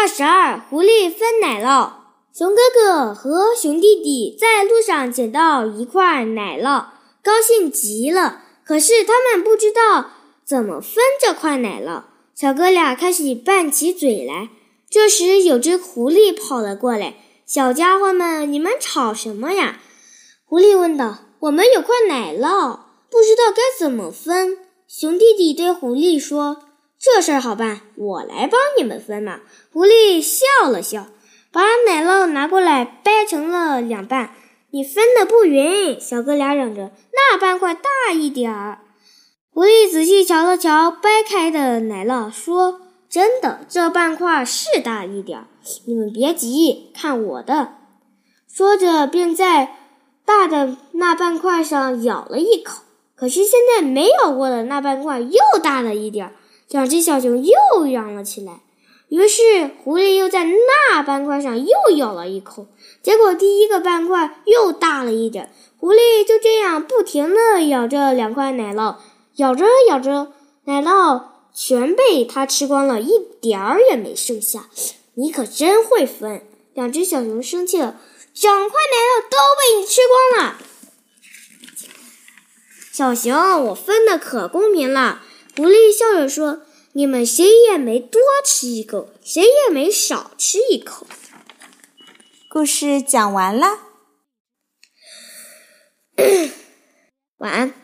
二十二，狐狸分奶酪。熊哥哥和熊弟弟在路上捡到一块奶酪，高兴极了。可是他们不知道怎么分这块奶酪。小哥俩开始拌起嘴来。这时，有只狐狸跑了过来：“小家伙们，你们吵什么呀？”狐狸问道。“我们有块奶酪，不知道该怎么分。”熊弟弟对狐狸说。这事儿好办，我来帮你们分嘛。狐狸笑了笑，把奶酪拿过来，掰成了两半。你分的不匀，小哥俩嚷着：“那半块大一点儿。”狐狸仔细瞧了瞧掰开的奶酪，说：“真的，这半块是大一点儿。你们别急，看我的。”说着，便在大的那半块上咬了一口。可是现在没咬过的那半块又大了一点儿。两只小熊又嚷了起来，于是狐狸又在那半块上又咬了一口，结果第一个半块又大了一点。狐狸就这样不停地咬着两块奶酪，咬着咬着，奶酪全被它吃光了，一点儿也没剩下。你可真会分！两只小熊生气了，整块奶酪都被你吃光了。小熊，我分的可公平了。狐狸笑着说：“你们谁也没多吃一口，谁也没少吃一口。”故事讲完了，晚安。